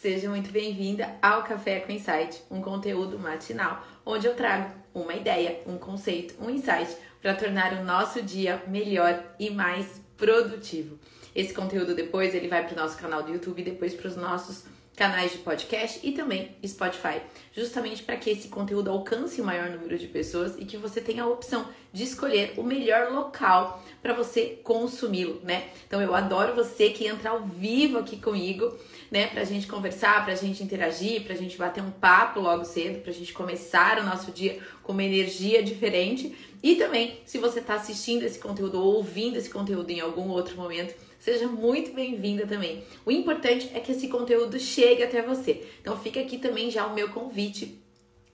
Seja muito bem-vinda ao Café com Insight, um conteúdo matinal onde eu trago uma ideia, um conceito, um insight para tornar o nosso dia melhor e mais produtivo. Esse conteúdo depois ele vai para o nosso canal do YouTube e depois para os nossos canais de podcast e também Spotify, justamente para que esse conteúdo alcance o maior número de pessoas e que você tenha a opção de escolher o melhor local para você consumi-lo, né? Então eu adoro você que entra ao vivo aqui comigo, né, pra gente conversar, pra gente interagir, pra gente bater um papo logo cedo, pra gente começar o nosso dia com uma energia diferente. E também, se você está assistindo esse conteúdo ou ouvindo esse conteúdo em algum outro momento, seja muito bem-vinda também. O importante é que esse conteúdo chegue até você. Então fica aqui também já o meu convite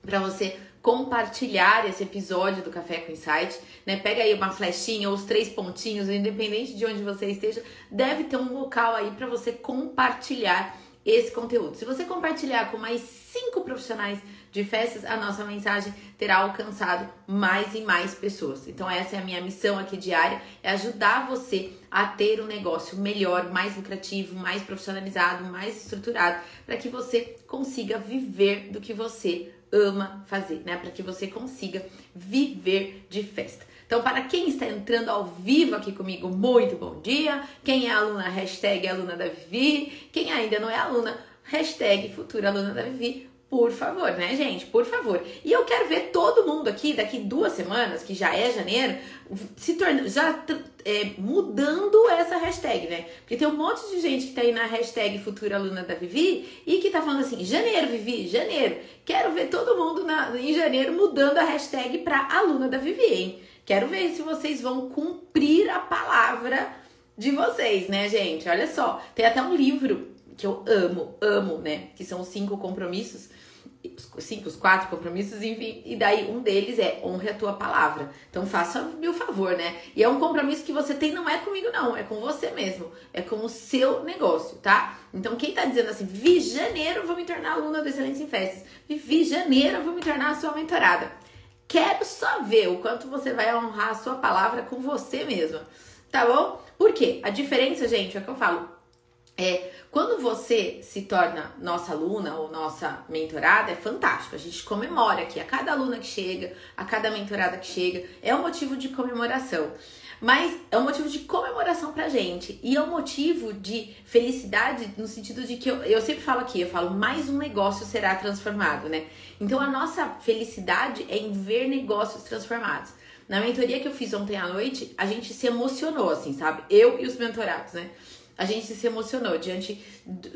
para você compartilhar esse episódio do Café com Insight, né? Pega aí uma flechinha ou os três pontinhos, independente de onde você esteja, deve ter um local aí para você compartilhar esse conteúdo. Se você compartilhar com mais cinco profissionais de festas, a nossa mensagem terá alcançado mais e mais pessoas. Então essa é a minha missão aqui diária, é ajudar você a ter um negócio melhor, mais lucrativo, mais profissionalizado, mais estruturado, para que você consiga viver do que você ama fazer, né? Para que você consiga viver de festa. Então, para quem está entrando ao vivo aqui comigo, muito bom dia. Quem é aluna, hashtag aluna da Vivi. Quem ainda não é aluna, hashtag futura aluna da Vivi. Por favor, né, gente? Por favor. E eu quero ver todo mundo aqui, daqui duas semanas, que já é janeiro, se tornando, já é, mudando essa hashtag, né? Porque tem um monte de gente que tá aí na hashtag Futura Aluna da Vivi e que tá falando assim, janeiro, Vivi, janeiro. Quero ver todo mundo na, em janeiro mudando a hashtag pra Aluna da Vivi, hein? Quero ver se vocês vão cumprir a palavra de vocês, né, gente? Olha só, tem até um livro que eu amo, amo, né? Que são os cinco compromissos os cinco, os quatro compromissos, enfim, e daí um deles é honre a tua palavra. Então faça-me o favor, né? E é um compromisso que você tem, não é comigo, não, é com você mesmo, é com o seu negócio, tá? Então quem tá dizendo assim, vi janeiro, vou me tornar aluna do Excelência em Festas, vi janeiro, vou me tornar a sua mentorada. Quero só ver o quanto você vai honrar a sua palavra com você mesma, tá bom? Por quê? A diferença, gente, é o que eu falo, é, quando você se torna nossa aluna ou nossa mentorada, é fantástico. A gente comemora aqui a cada aluna que chega, a cada mentorada que chega, é um motivo de comemoração. Mas é um motivo de comemoração pra gente. E é um motivo de felicidade no sentido de que eu, eu sempre falo aqui, eu falo, mais um negócio será transformado, né? Então a nossa felicidade é em ver negócios transformados. Na mentoria que eu fiz ontem à noite, a gente se emocionou, assim, sabe? Eu e os mentorados, né? A gente se emocionou diante do,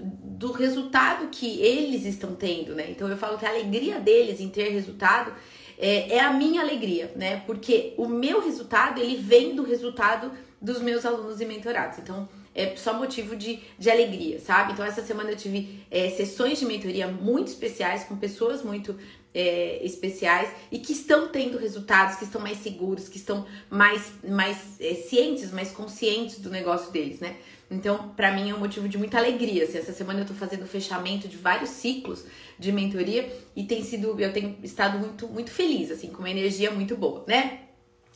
do, resultado que eles estão tendo, né? Então eu falo que a alegria deles em ter resultado é, é, a minha alegria, né? Porque o meu resultado ele vem do resultado dos meus alunos e mentorados. Então é só motivo de, de alegria, sabe? Então essa semana eu tive é, sessões de mentoria muito especiais com pessoas muito é, especiais e que estão tendo resultados, que estão mais seguros, que estão mais, mais é, cientes, mais conscientes do negócio deles, né? Então, para mim é um motivo de muita alegria. Assim, essa semana eu tô fazendo o fechamento de vários ciclos de mentoria e tem sido, eu tenho estado muito, muito feliz, assim, com uma energia muito boa, né?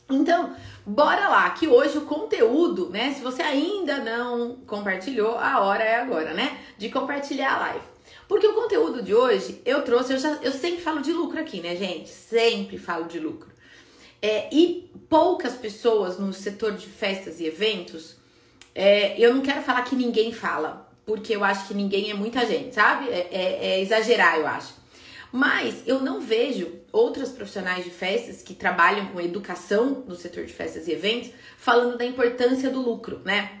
Então, bora lá, que hoje o conteúdo, né? Se você ainda não compartilhou, a hora é agora, né? De compartilhar a live. Porque o conteúdo de hoje eu trouxe, eu, já, eu sempre falo de lucro aqui, né, gente? Sempre falo de lucro. É, e poucas pessoas no setor de festas e eventos é, eu não quero falar que ninguém fala, porque eu acho que ninguém é muita gente, sabe? É, é, é exagerar, eu acho. Mas eu não vejo outras profissionais de festas que trabalham com educação no setor de festas e eventos falando da importância do lucro, né?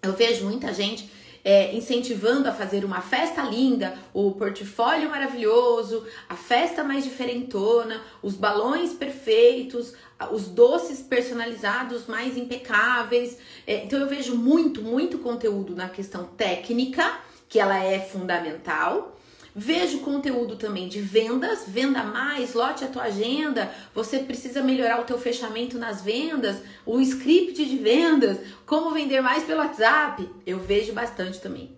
Eu vejo muita gente é, incentivando a fazer uma festa linda, o portfólio maravilhoso, a festa mais diferentona, os balões perfeitos, os doces personalizados mais impecáveis. É, então eu vejo muito, muito conteúdo na questão técnica, que ela é fundamental. Vejo conteúdo também de vendas, venda mais, lote a tua agenda, você precisa melhorar o teu fechamento nas vendas, o script de vendas, como vender mais pelo WhatsApp. Eu vejo bastante também.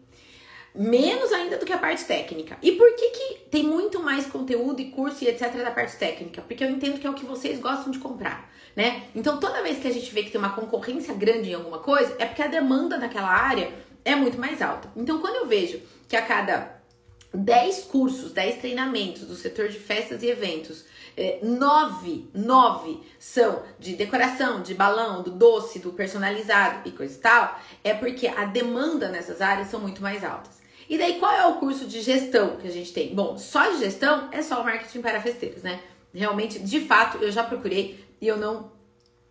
Menos ainda do que a parte técnica. E por que, que tem muito mais conteúdo e curso e etc da parte técnica? Porque eu entendo que é o que vocês gostam de comprar, né? Então toda vez que a gente vê que tem uma concorrência grande em alguma coisa, é porque a demanda naquela área é muito mais alta. Então quando eu vejo que a cada 10 cursos, 10 treinamentos do setor de festas e eventos, é, nove, nove são de decoração, de balão, do doce, do personalizado e coisa e tal, é porque a demanda nessas áreas são muito mais altas. E daí, qual é o curso de gestão que a gente tem? Bom, só de gestão é só o marketing para festeiros, né? Realmente, de fato, eu já procurei e eu não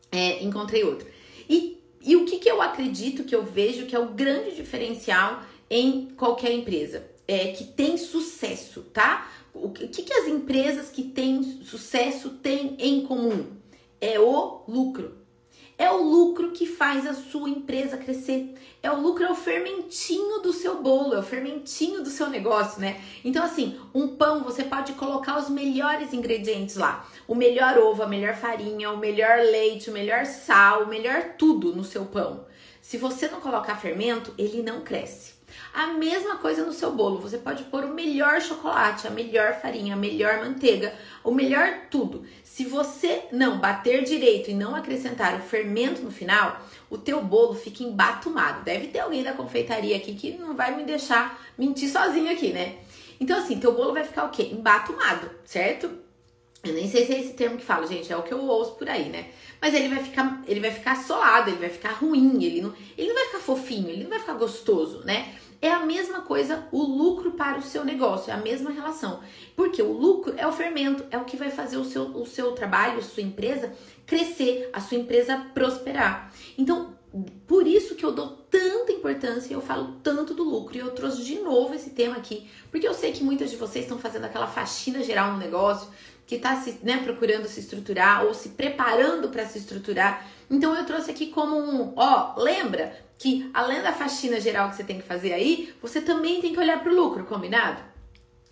é, encontrei outro. E, e o que, que eu acredito, que eu vejo que é o grande diferencial em qualquer empresa? É, que tem sucesso, tá? O que, que as empresas que têm sucesso têm em comum? É o lucro. É o lucro que faz a sua empresa crescer. É o lucro, é o fermentinho do seu bolo, é o fermentinho do seu negócio, né? Então, assim, um pão você pode colocar os melhores ingredientes lá: o melhor ovo, a melhor farinha, o melhor leite, o melhor sal, o melhor tudo no seu pão. Se você não colocar fermento, ele não cresce. A mesma coisa no seu bolo. Você pode pôr o melhor chocolate, a melhor farinha, a melhor manteiga, o melhor tudo. Se você não bater direito e não acrescentar o fermento no final, o teu bolo fica embatumado. Deve ter alguém da confeitaria aqui que não vai me deixar mentir sozinho aqui, né? Então assim, teu bolo vai ficar o quê? Embatumado, certo? Eu nem sei se é esse termo que fala, gente, é o que eu ouço por aí, né? Mas ele vai ficar, ele vai ficar solado, ele vai ficar ruim, ele não, ele não vai ficar fofinho, ele não vai ficar gostoso, né? Coisa o lucro para o seu negócio, é a mesma relação. Porque o lucro é o fermento, é o que vai fazer o seu, o seu trabalho, a sua empresa crescer, a sua empresa prosperar. Então, por isso que eu dou tanta importância e eu falo tanto do lucro. E eu trouxe de novo esse tema aqui, porque eu sei que muitas de vocês estão fazendo aquela faxina geral no negócio, que está né, procurando se estruturar ou se preparando para se estruturar. Então eu trouxe aqui como um, ó, lembra que além da faxina geral que você tem que fazer aí, você também tem que olhar para o lucro, combinado?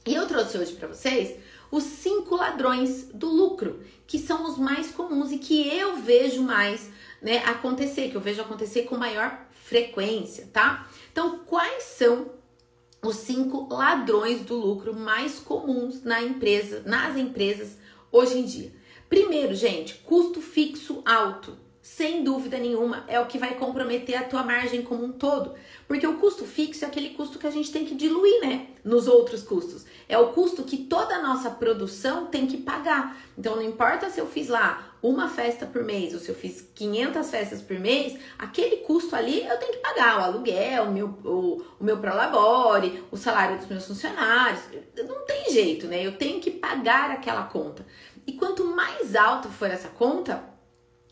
E eu trouxe hoje para vocês os cinco ladrões do lucro, que são os mais comuns e que eu vejo mais né, acontecer, que eu vejo acontecer com maior frequência, tá? Então, quais são os cinco ladrões do lucro mais comuns na empresa, nas empresas hoje em dia? Primeiro, gente, custo fixo alto sem dúvida nenhuma, é o que vai comprometer a tua margem como um todo. Porque o custo fixo é aquele custo que a gente tem que diluir, né? Nos outros custos. É o custo que toda a nossa produção tem que pagar. Então, não importa se eu fiz lá uma festa por mês ou se eu fiz 500 festas por mês, aquele custo ali eu tenho que pagar. O aluguel, o meu, o, o meu prolabore, o salário dos meus funcionários. Não tem jeito, né? Eu tenho que pagar aquela conta. E quanto mais alta for essa conta,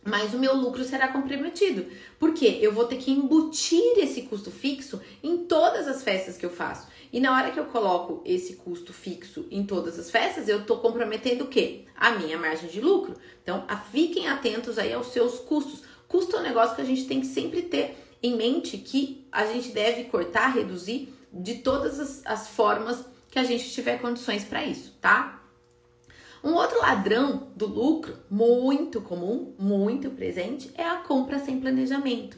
mas o meu lucro será comprometido. Porque eu vou ter que embutir esse custo fixo em todas as festas que eu faço. E na hora que eu coloco esse custo fixo em todas as festas, eu estou comprometendo o quê? A minha margem de lucro. Então, fiquem atentos aí aos seus custos. Custo é um negócio que a gente tem que sempre ter em mente que a gente deve cortar, reduzir de todas as, as formas que a gente tiver condições para isso, tá? Um outro ladrão do lucro, muito comum, muito presente, é a compra sem planejamento.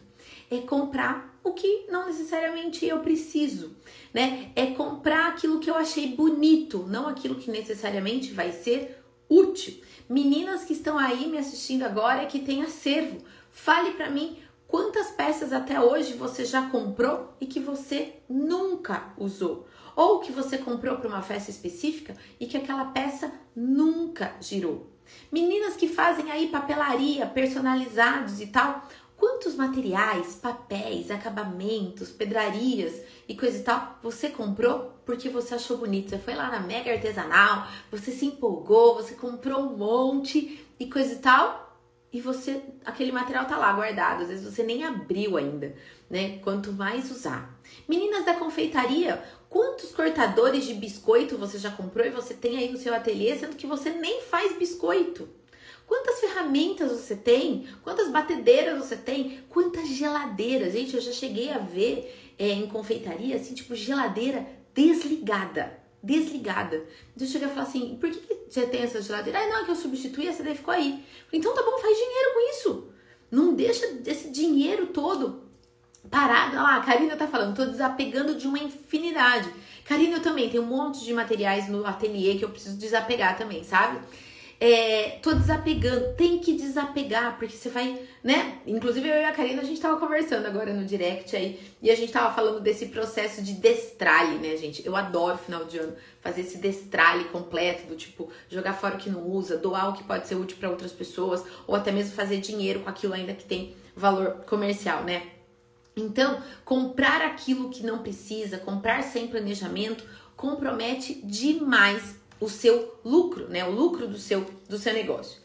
É comprar o que não necessariamente eu preciso, né? É comprar aquilo que eu achei bonito, não aquilo que necessariamente vai ser útil. Meninas que estão aí me assistindo agora que tem acervo, fale para mim quantas peças até hoje você já comprou e que você nunca usou ou que você comprou para uma festa específica e que aquela peça nunca girou. Meninas que fazem aí papelaria personalizados e tal, quantos materiais, papéis, acabamentos, pedrarias e coisa e tal você comprou porque você achou bonito? Você foi lá na Mega Artesanal, você se empolgou, você comprou um monte e coisa e tal e você aquele material tá lá guardado, às vezes você nem abriu ainda, né? Quanto mais usar. Meninas da confeitaria, quantos cortadores de biscoito você já comprou e você tem aí no seu ateliê, sendo que você nem faz biscoito? Quantas ferramentas você tem? Quantas batedeiras você tem? Quantas geladeiras? Gente, eu já cheguei a ver é, em confeitaria, assim, tipo, geladeira desligada desligada. Então eu cheguei a falar assim: por que, que você tem essa geladeira? Ah, não, é que eu substituí, essa daí ficou aí. Então tá bom, faz dinheiro com isso. Não deixa esse dinheiro todo parado. Olha lá, a Karina tá falando, tô desapegando de uma infinidade. Karina, eu também tenho um monte de materiais no ateliê que eu preciso desapegar também, sabe? é, tô desapegando. Tem que desapegar, porque você vai, né? Inclusive eu e a Karina, a gente tava conversando agora no direct aí, e a gente tava falando desse processo de destralhe, né, gente? Eu adoro final de ano fazer esse destralhe completo, do tipo, jogar fora o que não usa, doar o que pode ser útil para outras pessoas, ou até mesmo fazer dinheiro com aquilo ainda que tem valor comercial, né? Então, comprar aquilo que não precisa, comprar sem planejamento, compromete demais o seu lucro, né? O lucro do seu, do seu negócio.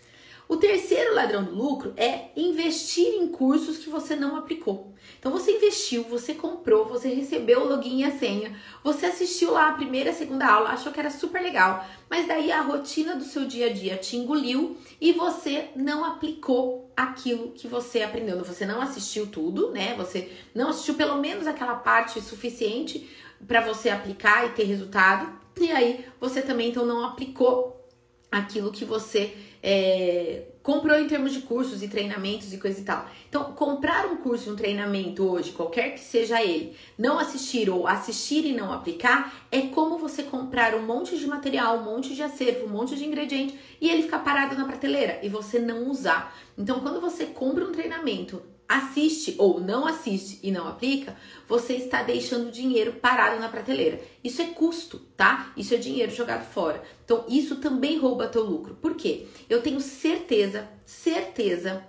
O terceiro ladrão do lucro é investir em cursos que você não aplicou. Então você investiu, você comprou, você recebeu o login e a senha, você assistiu lá a primeira, a segunda aula, achou que era super legal, mas daí a rotina do seu dia a dia te engoliu e você não aplicou aquilo que você aprendeu. Você não assistiu tudo, né? Você não assistiu pelo menos aquela parte suficiente para você aplicar e ter resultado. E aí você também então não aplicou aquilo que você é, comprou em termos de cursos e treinamentos e coisa e tal. Então, comprar um curso, um treinamento hoje, qualquer que seja ele, não assistir ou assistir e não aplicar, é como você comprar um monte de material, um monte de acervo, um monte de ingrediente e ele ficar parado na prateleira e você não usar. Então, quando você compra um treinamento assiste ou não assiste e não aplica, você está deixando dinheiro parado na prateleira. Isso é custo, tá? Isso é dinheiro jogado fora. Então, isso também rouba teu lucro. Por quê? Eu tenho certeza, certeza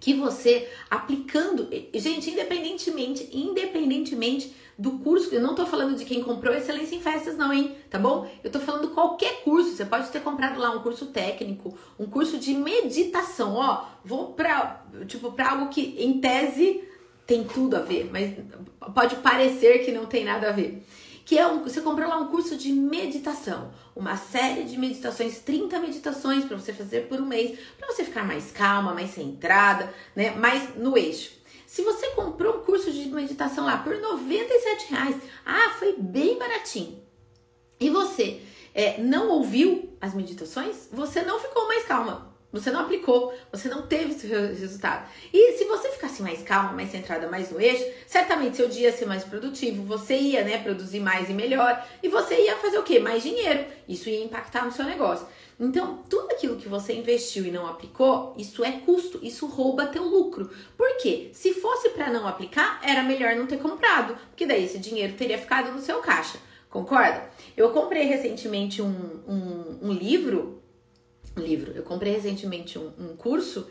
que você aplicando, gente, independentemente, independentemente do curso, eu não tô falando de quem comprou Excelência em Festas, não, hein? Tá bom? Eu tô falando qualquer curso. Você pode ter comprado lá um curso técnico, um curso de meditação. Ó, vou pra, tipo, pra algo que em tese tem tudo a ver, mas pode parecer que não tem nada a ver. Que é um, você comprou lá um curso de meditação, uma série de meditações, 30 meditações para você fazer por um mês, para você ficar mais calma, mais centrada, né? Mais no eixo. Se você comprou um curso de meditação lá por 97 reais, ah, foi bem baratinho. E você é, não ouviu as meditações, você não ficou mais calma. Você não aplicou, você não teve esse resultado. E se você ficasse mais calma, mais centrada, mais no eixo, certamente seu dia ia ser mais produtivo, você ia, né, produzir mais e melhor, e você ia fazer o quê? Mais dinheiro. Isso ia impactar no seu negócio. Então, tudo aquilo que você investiu e não aplicou, isso é custo, isso rouba teu lucro. Por quê? Se fosse para não aplicar, era melhor não ter comprado, porque daí esse dinheiro teria ficado no seu caixa. Concorda? Eu comprei recentemente um, um, um livro, um livro, eu comprei recentemente um, um curso,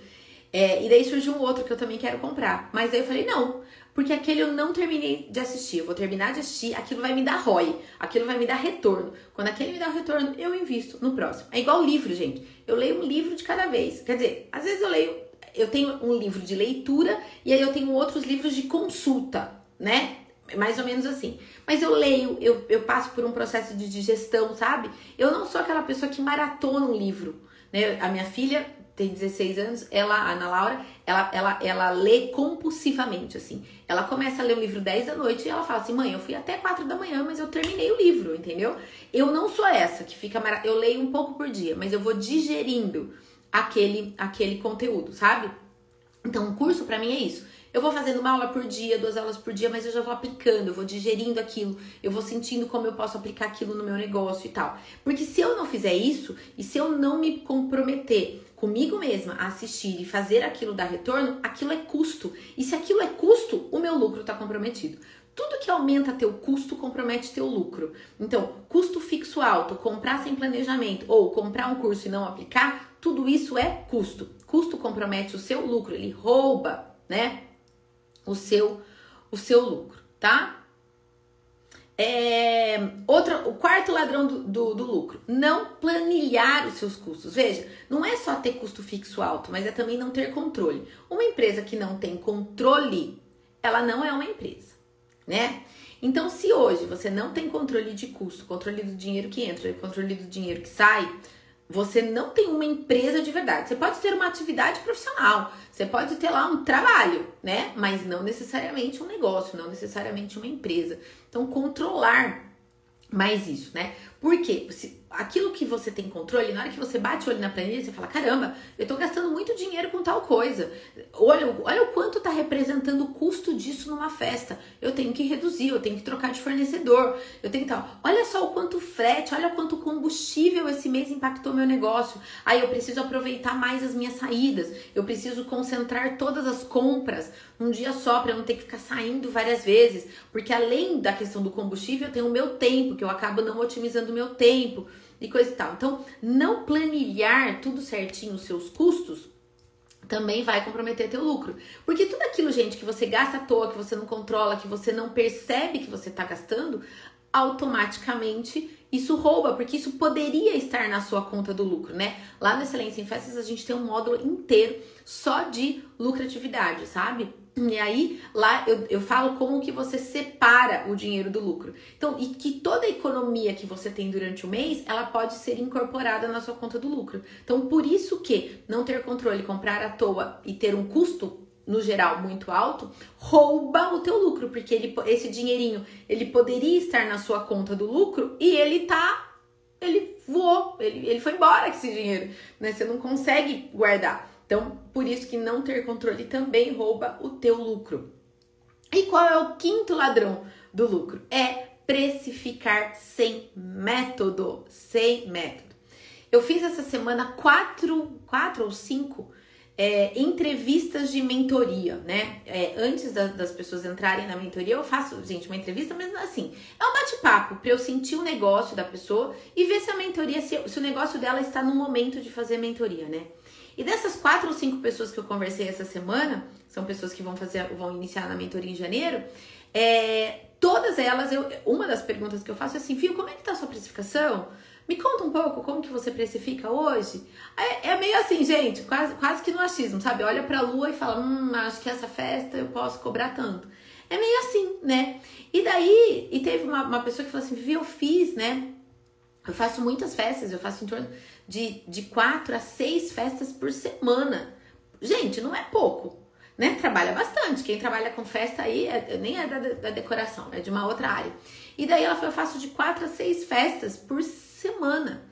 é, e daí surgiu um outro que eu também quero comprar. Mas aí eu falei, não, porque aquele eu não terminei de assistir. Eu vou terminar de assistir, aquilo vai me dar ROI, aquilo vai me dar retorno. Quando aquele me dá retorno, eu invisto no próximo. É igual livro, gente. Eu leio um livro de cada vez. Quer dizer, às vezes eu leio, eu tenho um livro de leitura e aí eu tenho outros livros de consulta, né? Mais ou menos assim. Mas eu leio, eu, eu passo por um processo de digestão, sabe? Eu não sou aquela pessoa que maratona um livro. Né? A minha filha tem 16 anos, ela, a Ana Laura, ela, ela, ela lê compulsivamente, assim. Ela começa a ler o livro 10 da noite e ela fala assim, mãe, eu fui até 4 da manhã, mas eu terminei o livro, entendeu? Eu não sou essa que fica mara... Eu leio um pouco por dia, mas eu vou digerindo aquele, aquele conteúdo, sabe? Então, um curso para mim é isso. Eu vou fazendo uma aula por dia, duas aulas por dia, mas eu já vou aplicando, eu vou digerindo aquilo, eu vou sentindo como eu posso aplicar aquilo no meu negócio e tal. Porque se eu não fizer isso e se eu não me comprometer comigo mesma a assistir e fazer aquilo dar retorno, aquilo é custo. E se aquilo é custo, o meu lucro está comprometido. Tudo que aumenta teu custo compromete teu lucro. Então, custo fixo alto, comprar sem planejamento ou comprar um curso e não aplicar, tudo isso é custo. Custo compromete o seu lucro, ele rouba, né? O seu o seu lucro, tá? É, outra, o quarto ladrão do, do, do, lucro, não planilhar os seus custos. Veja, não é só ter custo fixo alto, mas é também não ter controle. Uma empresa que não tem controle, ela não é uma empresa, né? Então, se hoje você não tem controle de custo, controle do dinheiro que entra, controle do dinheiro que sai, você não tem uma empresa de verdade. Você pode ter uma atividade profissional, você pode ter lá um trabalho, né? Mas não necessariamente um negócio, não necessariamente uma empresa. Então, controlar mais isso, né? Porque se, aquilo que você tem controle, na hora que você bate o olho na planilha, você fala: caramba, eu tô gastando muito dinheiro com tal coisa. Olha, olha o quanto tá representando o custo disso numa festa. Eu tenho que reduzir, eu tenho que trocar de fornecedor, eu tenho que tal. Olha só o quanto frete, olha quanto combustível esse mês impactou meu negócio. Aí eu preciso aproveitar mais as minhas saídas, eu preciso concentrar todas as compras num dia só para não ter que ficar saindo várias vezes, porque além da questão do combustível, eu tenho o meu tempo, que eu acabo não otimizando o meu tempo e coisa e tal. Então, não planilhar tudo certinho os seus custos também vai comprometer teu lucro. Porque tudo aquilo, gente, que você gasta à toa, que você não controla, que você não percebe que você está gastando, automaticamente isso rouba, porque isso poderia estar na sua conta do lucro, né? Lá no Excelência em Festas a gente tem um módulo inteiro só de lucratividade, sabe? E aí, lá eu, eu falo como que você separa o dinheiro do lucro. Então, e que toda a economia que você tem durante o mês, ela pode ser incorporada na sua conta do lucro. Então, por isso que não ter controle, comprar à toa e ter um custo no geral muito alto, rouba o teu lucro, porque ele, esse dinheirinho, ele poderia estar na sua conta do lucro e ele tá ele voou, ele, ele foi embora com esse dinheiro, né? Você não consegue guardar. Então, por isso que não ter controle também rouba o teu lucro. E qual é o quinto ladrão do lucro? É precificar sem método, sem método. Eu fiz essa semana quatro, quatro ou cinco é, entrevistas de mentoria, né? É, antes da, das pessoas entrarem na mentoria, eu faço, gente, uma entrevista, mas assim, é um bate-papo para eu sentir o negócio da pessoa e ver se a mentoria, se, se o negócio dela está no momento de fazer mentoria, né? E dessas quatro ou cinco pessoas que eu conversei essa semana, são pessoas que vão fazer, vão iniciar na mentoria em janeiro, é, todas elas, eu, uma das perguntas que eu faço é assim, Fio, como é que tá a sua precificação? Me conta um pouco como que você precifica hoje. É, é meio assim, gente, quase, quase que no achismo, sabe? Olha pra lua e fala, hum, acho que essa festa eu posso cobrar tanto. É meio assim, né? E daí, e teve uma, uma pessoa que falou assim, Vivi, eu fiz, né? Eu faço muitas festas, eu faço em torno de, de quatro a seis festas por semana. Gente, não é pouco, né? Trabalha bastante. Quem trabalha com festa aí é, nem é da, da decoração, é de uma outra área. E daí ela falou: eu faço de quatro a seis festas por semana.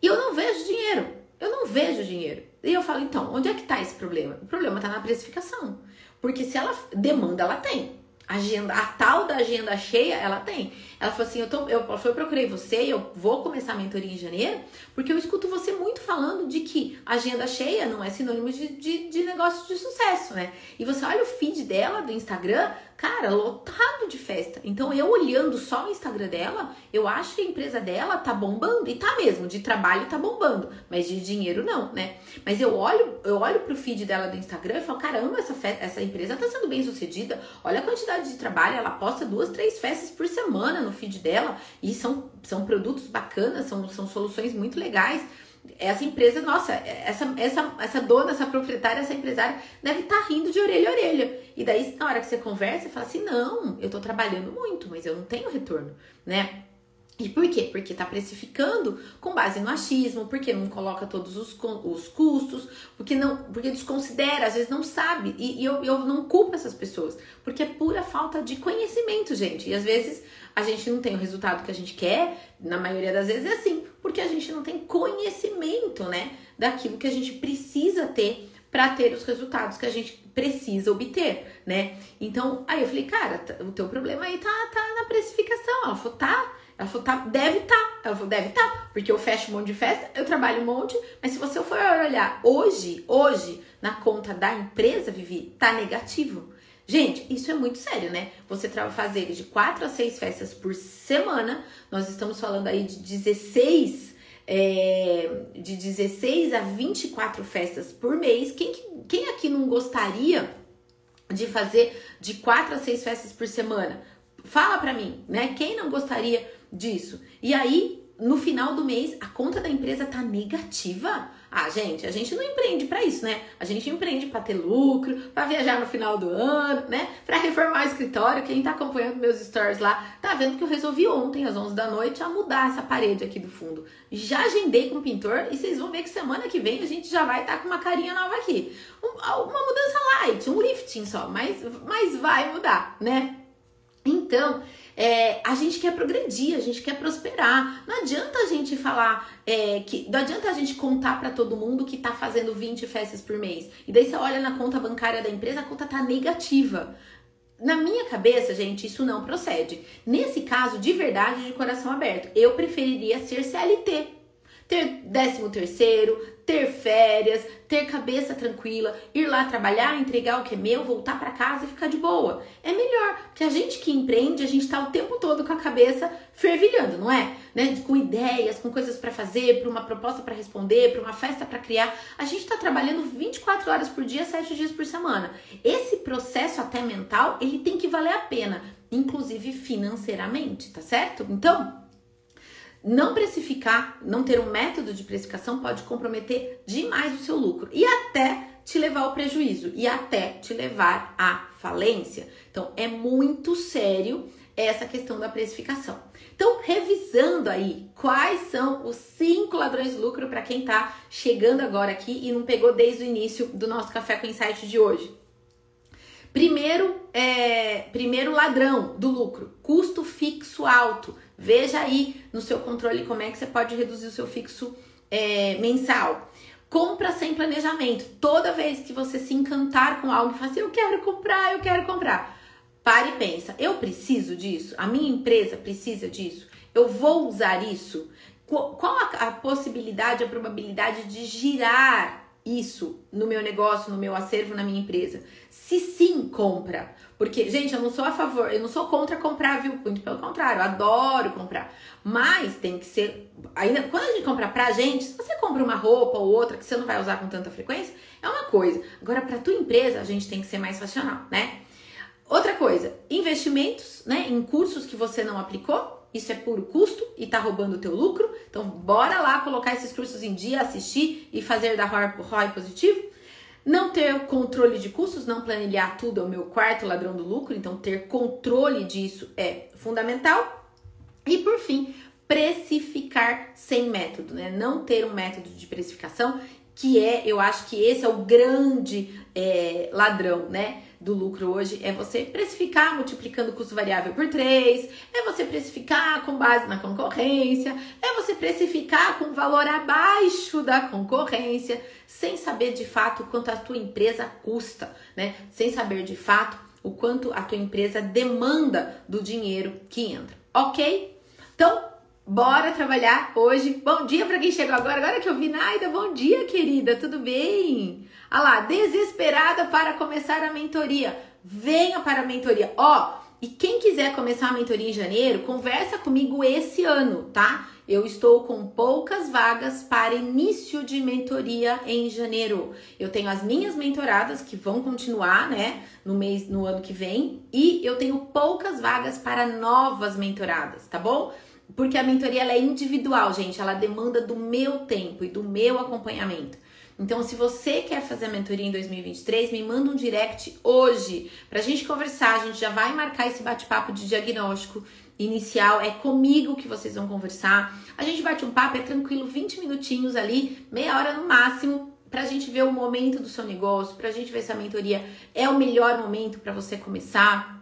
E eu não vejo dinheiro. Eu não vejo dinheiro. E eu falo, então, onde é que tá esse problema? O problema tá na precificação. Porque se ela demanda, ela tem agenda, a tal da agenda cheia, ela tem. Ela falou assim: eu, tô, eu, eu procurei você, eu vou começar a mentoria em janeiro, porque eu escuto você muito falando de que agenda cheia não é sinônimo de, de, de negócio de sucesso, né? E você olha o feed dela do Instagram, cara, lotado de festa. Então eu olhando só o Instagram dela, eu acho que a empresa dela tá bombando e tá mesmo, de trabalho tá bombando, mas de dinheiro não, né? Mas eu olho, eu olho pro feed dela do Instagram e falo, caramba, essa festa, essa empresa tá sendo bem sucedida. Olha a quantidade de trabalho, ela posta duas, três festas por semana no feed dela e são, são produtos bacanas, são, são soluções muito legais essa empresa, nossa, essa, essa, essa dona, essa proprietária, essa empresária deve estar tá rindo de orelha a orelha. E daí, na hora que você conversa, você fala assim: não, eu tô trabalhando muito, mas eu não tenho retorno, né? E por quê? Porque tá precificando com base no achismo, porque não coloca todos os, os custos, porque não, porque desconsidera, às vezes não sabe. E, e eu, eu não culpo essas pessoas, porque é pura falta de conhecimento, gente. E às vezes a gente não tem o resultado que a gente quer, na maioria das vezes é assim, porque a gente não tem conhecimento, né, daquilo que a gente precisa ter para ter os resultados que a gente precisa obter, né? Então, aí eu falei, cara, o teu problema aí tá, tá na precificação. Falou, tá. Ela falou, tá, deve tá. Ela falou, deve tá, porque eu fecho um monte de festa, eu trabalho um monte, mas se você for olhar hoje, hoje, na conta da empresa, Vivi, tá negativo. Gente, isso é muito sério, né? Você fazer de 4 a 6 festas por semana, nós estamos falando aí de 16, é, de 16 a 24 festas por mês. Quem, quem aqui não gostaria de fazer de 4 a 6 festas por semana? Fala pra mim, né? Quem não gostaria disso? E aí, no final do mês, a conta da empresa tá negativa. Ah, gente, a gente não empreende para isso, né? A gente empreende para ter lucro, para viajar no final do ano, né? Para reformar o escritório. Quem tá acompanhando meus stories lá, tá vendo que eu resolvi ontem às 11 da noite a mudar essa parede aqui do fundo. Já agendei com o pintor e vocês vão ver que semana que vem a gente já vai estar tá com uma carinha nova aqui. uma mudança light, um lifting só, mas, mas vai mudar, né? Então, É, a gente quer progredir, a gente quer prosperar. Não adianta a gente falar é, que. Não adianta a gente contar para todo mundo que tá fazendo 20 festas por mês. E daí você olha na conta bancária da empresa, a conta tá negativa. Na minha cabeça, gente, isso não procede. Nesse caso, de verdade, de coração aberto, eu preferiria ser CLT. Ter décimo terceiro, ter férias, ter cabeça tranquila, ir lá trabalhar, entregar o que é meu, voltar para casa e ficar de boa. É melhor, porque a gente que empreende, a gente tá o tempo todo com a cabeça fervilhando, não é? Né? Com ideias, com coisas para fazer, para uma proposta para responder, para uma festa para criar. A gente tá trabalhando 24 horas por dia, 7 dias por semana. Esse processo até mental, ele tem que valer a pena, inclusive financeiramente, tá certo? Então, não precificar, não ter um método de precificação pode comprometer demais o seu lucro e até te levar ao prejuízo e até te levar à falência. Então é muito sério essa questão da precificação. Então, revisando aí quais são os cinco ladrões de lucro para quem está chegando agora aqui e não pegou desde o início do nosso café com insight de hoje. Primeiro, é, primeiro ladrão do lucro, custo fixo alto. Veja aí no seu controle como é que você pode reduzir o seu fixo é, mensal. Compra sem planejamento. Toda vez que você se encantar com algo e falar assim, eu quero comprar, eu quero comprar. Pare e pensa, eu preciso disso? A minha empresa precisa disso? Eu vou usar isso? Qual a, a possibilidade, a probabilidade de girar isso no meu negócio, no meu acervo, na minha empresa? Se sim, compra. Porque, gente, eu não sou a favor, eu não sou contra comprar, viu? Muito pelo contrário, eu adoro comprar. Mas tem que ser. Ainda quando a gente compra pra gente, se você compra uma roupa ou outra que você não vai usar com tanta frequência, é uma coisa. Agora, pra tua empresa, a gente tem que ser mais racional, né? Outra coisa, investimentos, né, em cursos que você não aplicou, isso é puro custo e tá roubando o teu lucro. Então, bora lá colocar esses cursos em dia, assistir e fazer da ROI positivo. Não ter controle de custos, não planilhar tudo é o meu quarto ladrão do lucro, então ter controle disso é fundamental. E por fim, precificar sem método, né? Não ter um método de precificação, que é, eu acho que esse é o grande é, ladrão, né? Do lucro hoje é você precificar multiplicando o custo variável por 3, é você precificar com base na concorrência, é você precificar com valor abaixo da concorrência, sem saber de fato quanto a tua empresa custa, né? Sem saber de fato o quanto a tua empresa demanda do dinheiro que entra, ok? Então, bora trabalhar hoje. Bom dia para quem chegou agora. Agora que eu vi Naida, bom dia, querida, tudo bem? Ah lá, desesperada para começar a mentoria. Venha para a mentoria. Ó, e quem quiser começar a mentoria em janeiro, conversa comigo esse ano, tá? Eu estou com poucas vagas para início de mentoria em janeiro. Eu tenho as minhas mentoradas que vão continuar, né, no mês no ano que vem, e eu tenho poucas vagas para novas mentoradas, tá bom? Porque a mentoria ela é individual, gente, ela demanda do meu tempo e do meu acompanhamento. Então, se você quer fazer a mentoria em 2023, me manda um direct hoje pra gente conversar. A gente já vai marcar esse bate-papo de diagnóstico inicial. É comigo que vocês vão conversar. A gente bate um papo, é tranquilo, 20 minutinhos ali, meia hora no máximo, pra gente ver o momento do seu negócio, pra gente ver se a mentoria é o melhor momento para você começar.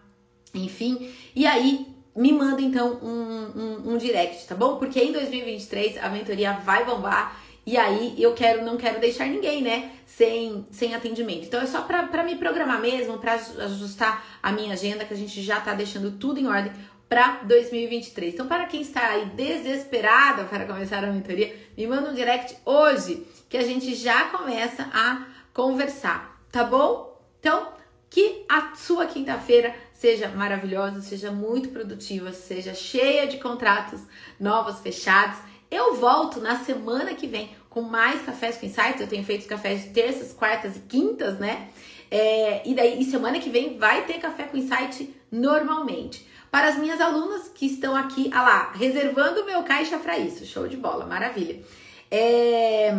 Enfim, e aí me manda então um, um, um direct, tá bom? Porque em 2023 a mentoria vai bombar e aí eu quero, não quero deixar ninguém, né, sem, sem atendimento. Então é só para me programar mesmo, para ajustar a minha agenda, que a gente já tá deixando tudo em ordem para 2023. Então, para quem está aí desesperada para começar a mentoria, me manda um direct hoje que a gente já começa a conversar, tá bom? Então, que a sua quinta-feira seja maravilhosa, seja muito produtiva, seja cheia de contratos novos fechados eu volto na semana que vem com mais cafés com insights. Eu tenho feito cafés de terças, quartas e quintas, né? É, e daí, e semana que vem vai ter café com insight normalmente. Para as minhas alunas que estão aqui, ah lá, reservando meu caixa para isso. Show de bola, maravilha. É,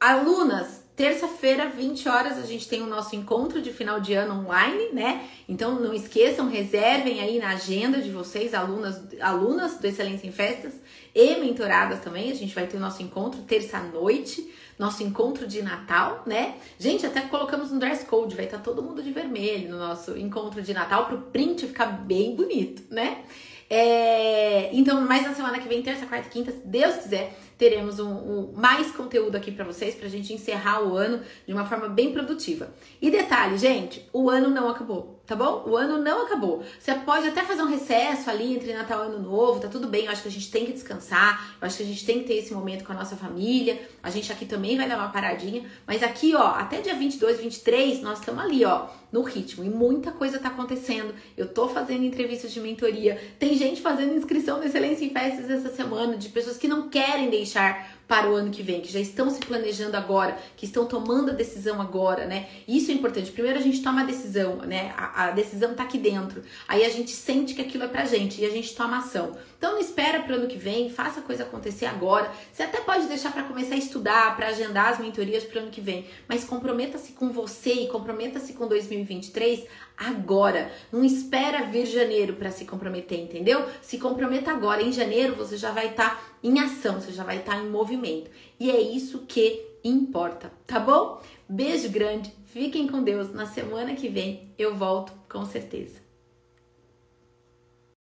alunas Terça-feira, 20 horas, a gente tem o nosso encontro de final de ano online, né? Então não esqueçam, reservem aí na agenda de vocês, alunas, alunas do Excelência em Festas e mentoradas também. A gente vai ter o nosso encontro terça-noite, nosso encontro de Natal, né? Gente, até colocamos no dress code, vai estar todo mundo de vermelho no nosso encontro de Natal para o print ficar bem bonito, né? É, então, mais na semana que vem, terça, quarta, quinta, se Deus quiser, teremos um, um mais conteúdo aqui para vocês, pra gente encerrar o ano de uma forma bem produtiva. E detalhe, gente, o ano não acabou, tá bom? O ano não acabou. Você pode até fazer um recesso ali entre Natal e Ano Novo, tá tudo bem. Eu acho que a gente tem que descansar, eu acho que a gente tem que ter esse momento com a nossa família. A gente aqui também vai dar uma paradinha, mas aqui, ó, até dia 22, 23, nós estamos ali, ó, no ritmo. E muita coisa tá acontecendo. Eu tô fazendo entrevistas de mentoria. Tem gente fazendo inscrição no Excelência em Festas essa semana, de pessoas que não querem deixar para o ano que vem, que já estão se planejando agora, que estão tomando a decisão agora, né? Isso é importante. Primeiro a gente toma a decisão, né? A, a decisão tá aqui dentro. Aí a gente sente que aquilo é pra gente e a gente toma ação. Então não espera para o ano que vem, faça a coisa acontecer agora. Você até pode deixar para começar a estudar, para agendar as mentorias para o ano que vem, mas comprometa-se com você e comprometa-se com 2023 agora. Não espera vir janeiro para se comprometer, entendeu? Se comprometa agora. Em janeiro você já vai estar tá em ação, você já vai estar em movimento. E é isso que importa, tá bom? Beijo grande, fiquem com Deus. Na semana que vem eu volto com certeza.